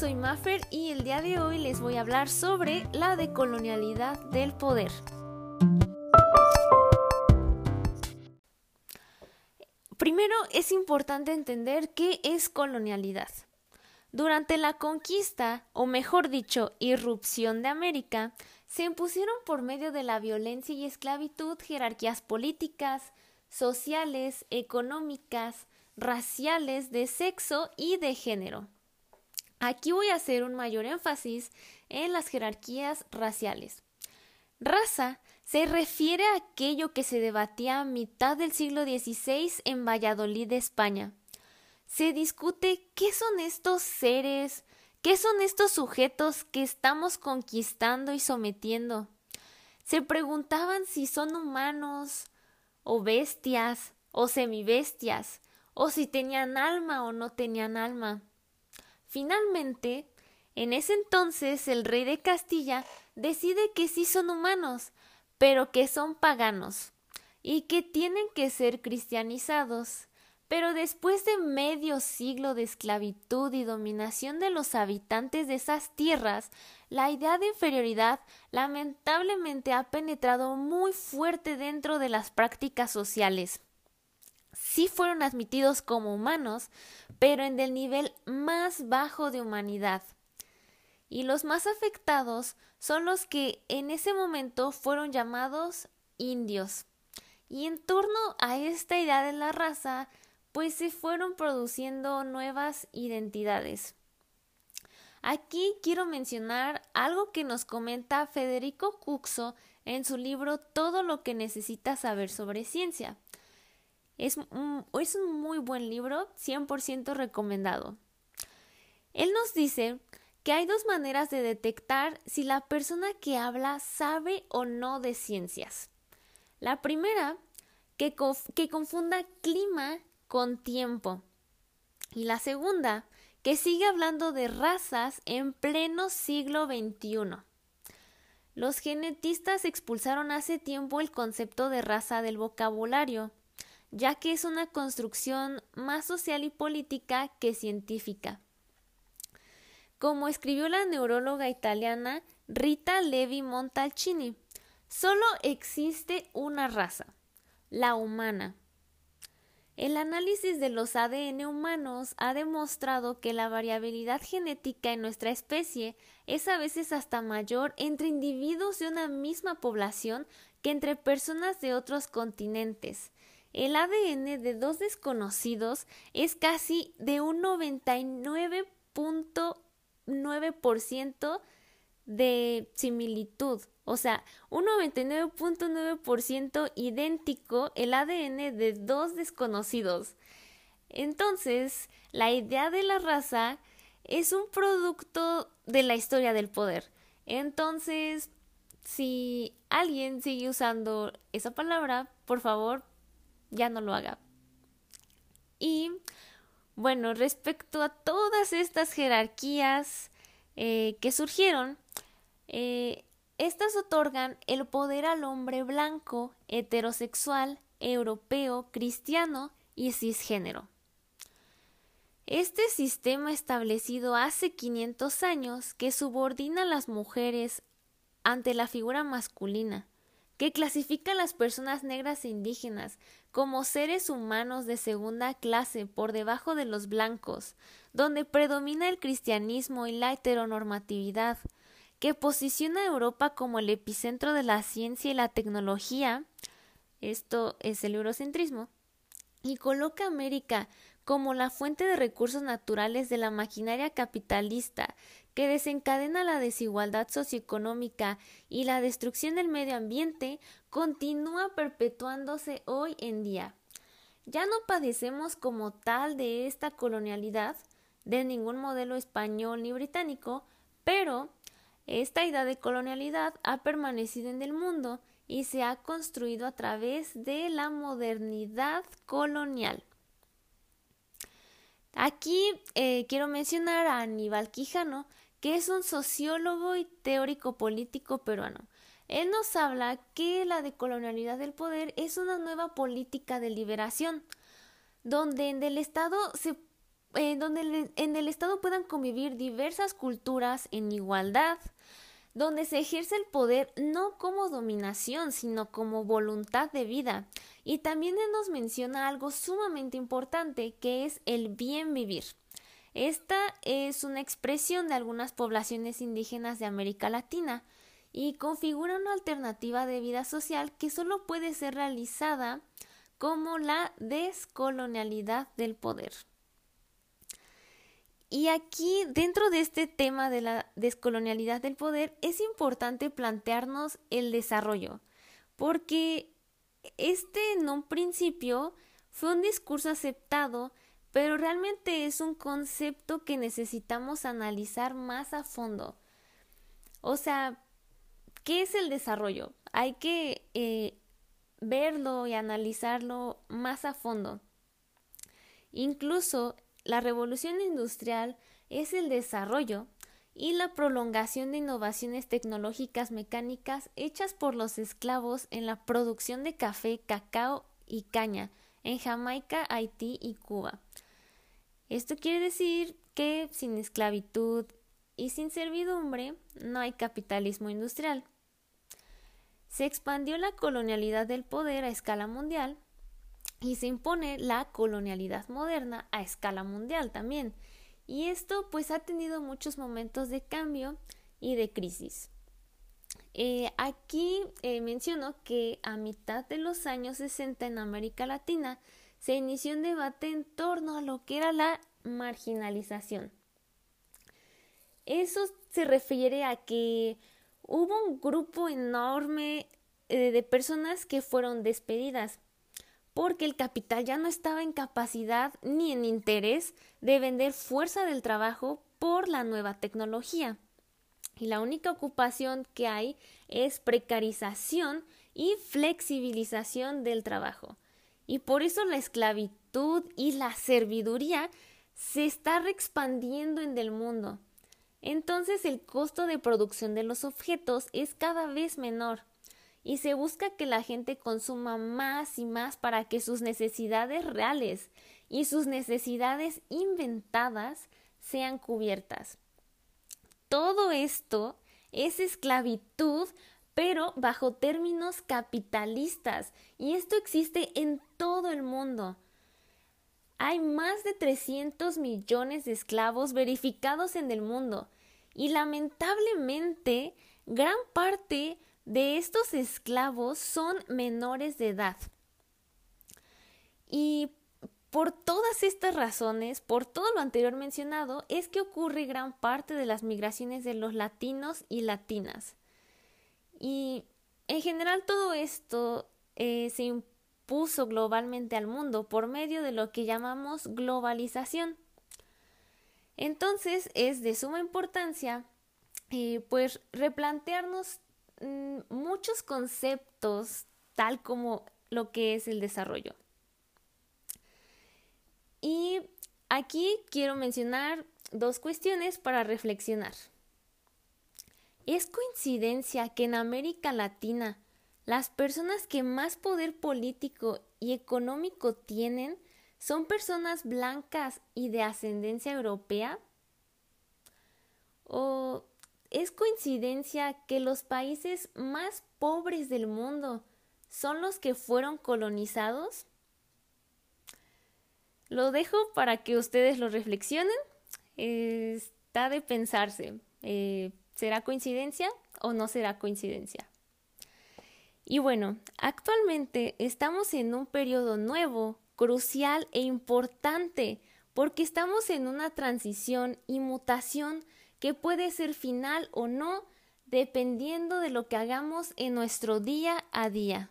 soy Maffer y el día de hoy les voy a hablar sobre la decolonialidad del poder. Primero es importante entender qué es colonialidad. Durante la conquista, o mejor dicho, irrupción de América, se impusieron por medio de la violencia y esclavitud jerarquías políticas, sociales, económicas, raciales, de sexo y de género. Aquí voy a hacer un mayor énfasis en las jerarquías raciales. Raza se refiere a aquello que se debatía a mitad del siglo XVI en Valladolid, España. Se discute qué son estos seres, qué son estos sujetos que estamos conquistando y sometiendo. Se preguntaban si son humanos, o bestias, o semibestias, o si tenían alma o no tenían alma. Finalmente, en ese entonces el rey de Castilla decide que sí son humanos, pero que son paganos y que tienen que ser cristianizados. Pero después de medio siglo de esclavitud y dominación de los habitantes de esas tierras, la idea de inferioridad lamentablemente ha penetrado muy fuerte dentro de las prácticas sociales sí fueron admitidos como humanos, pero en el nivel más bajo de humanidad. Y los más afectados son los que en ese momento fueron llamados indios. Y en torno a esta idea de la raza, pues se fueron produciendo nuevas identidades. Aquí quiero mencionar algo que nos comenta Federico Cuxo en su libro Todo lo que necesitas saber sobre ciencia. Es un, es un muy buen libro, 100% recomendado. Él nos dice que hay dos maneras de detectar si la persona que habla sabe o no de ciencias. La primera, que, que confunda clima con tiempo. Y la segunda, que sigue hablando de razas en pleno siglo XXI. Los genetistas expulsaron hace tiempo el concepto de raza del vocabulario ya que es una construcción más social y política que científica. Como escribió la neuróloga italiana Rita Levi Montalcini, solo existe una raza, la humana. El análisis de los ADN humanos ha demostrado que la variabilidad genética en nuestra especie es a veces hasta mayor entre individuos de una misma población que entre personas de otros continentes, el ADN de dos desconocidos es casi de un 99.9% de similitud. O sea, un 99.9% idéntico el ADN de dos desconocidos. Entonces, la idea de la raza es un producto de la historia del poder. Entonces, si alguien sigue usando esa palabra, por favor, ya no lo haga. Y bueno, respecto a todas estas jerarquías eh, que surgieron, eh, estas otorgan el poder al hombre blanco, heterosexual, europeo, cristiano y cisgénero. Este sistema establecido hace 500 años que subordina a las mujeres ante la figura masculina, que clasifica a las personas negras e indígenas como seres humanos de segunda clase por debajo de los blancos, donde predomina el cristianismo y la heteronormatividad, que posiciona a Europa como el epicentro de la ciencia y la tecnología, esto es el eurocentrismo, y coloca a América como la fuente de recursos naturales de la maquinaria capitalista que desencadena la desigualdad socioeconómica y la destrucción del medio ambiente, continúa perpetuándose hoy en día. Ya no padecemos como tal de esta colonialidad, de ningún modelo español ni británico, pero esta idea de colonialidad ha permanecido en el mundo y se ha construido a través de la modernidad colonial. Aquí eh, quiero mencionar a Aníbal Quijano, que es un sociólogo y teórico político peruano. Él nos habla que la decolonialidad del poder es una nueva política de liberación, donde en el Estado se eh, donde en el Estado puedan convivir diversas culturas en igualdad, donde se ejerce el poder no como dominación, sino como voluntad de vida. Y también nos menciona algo sumamente importante, que es el bien vivir. Esta es una expresión de algunas poblaciones indígenas de América Latina y configura una alternativa de vida social que solo puede ser realizada como la descolonialidad del poder. Y aquí, dentro de este tema de la descolonialidad del poder, es importante plantearnos el desarrollo, porque este en un principio fue un discurso aceptado, pero realmente es un concepto que necesitamos analizar más a fondo. O sea, ¿qué es el desarrollo? Hay que eh, verlo y analizarlo más a fondo. Incluso la revolución industrial es el desarrollo y la prolongación de innovaciones tecnológicas mecánicas hechas por los esclavos en la producción de café, cacao y caña en Jamaica, Haití y Cuba. Esto quiere decir que sin esclavitud y sin servidumbre no hay capitalismo industrial. Se expandió la colonialidad del poder a escala mundial y se impone la colonialidad moderna a escala mundial también. Y esto pues ha tenido muchos momentos de cambio y de crisis. Eh, aquí eh, menciono que a mitad de los años 60 en América Latina se inició un debate en torno a lo que era la marginalización. Eso se refiere a que hubo un grupo enorme eh, de personas que fueron despedidas porque el capital ya no estaba en capacidad ni en interés de vender fuerza del trabajo por la nueva tecnología. Y la única ocupación que hay es precarización y flexibilización del trabajo. Y por eso la esclavitud y la serviduría se está reexpandiendo en el mundo. Entonces el costo de producción de los objetos es cada vez menor y se busca que la gente consuma más y más para que sus necesidades reales y sus necesidades inventadas sean cubiertas. Todo esto es esclavitud, pero bajo términos capitalistas, y esto existe en todo el mundo. Hay más de 300 millones de esclavos verificados en el mundo, y lamentablemente gran parte de estos esclavos son menores de edad. Y por todas estas razones, por todo lo anterior mencionado, es que ocurre gran parte de las migraciones de los latinos y latinas. Y en general todo esto eh, se impuso globalmente al mundo por medio de lo que llamamos globalización. Entonces es de suma importancia eh, pues replantearnos muchos conceptos tal como lo que es el desarrollo. Y aquí quiero mencionar dos cuestiones para reflexionar. ¿Es coincidencia que en América Latina las personas que más poder político y económico tienen son personas blancas y de ascendencia europea? ¿O ¿Es coincidencia que los países más pobres del mundo son los que fueron colonizados? Lo dejo para que ustedes lo reflexionen. está de pensarse. Eh, ¿Será coincidencia o no será coincidencia? Y bueno, actualmente estamos en un periodo nuevo, crucial e importante, porque estamos en una transición y mutación que puede ser final o no dependiendo de lo que hagamos en nuestro día a día.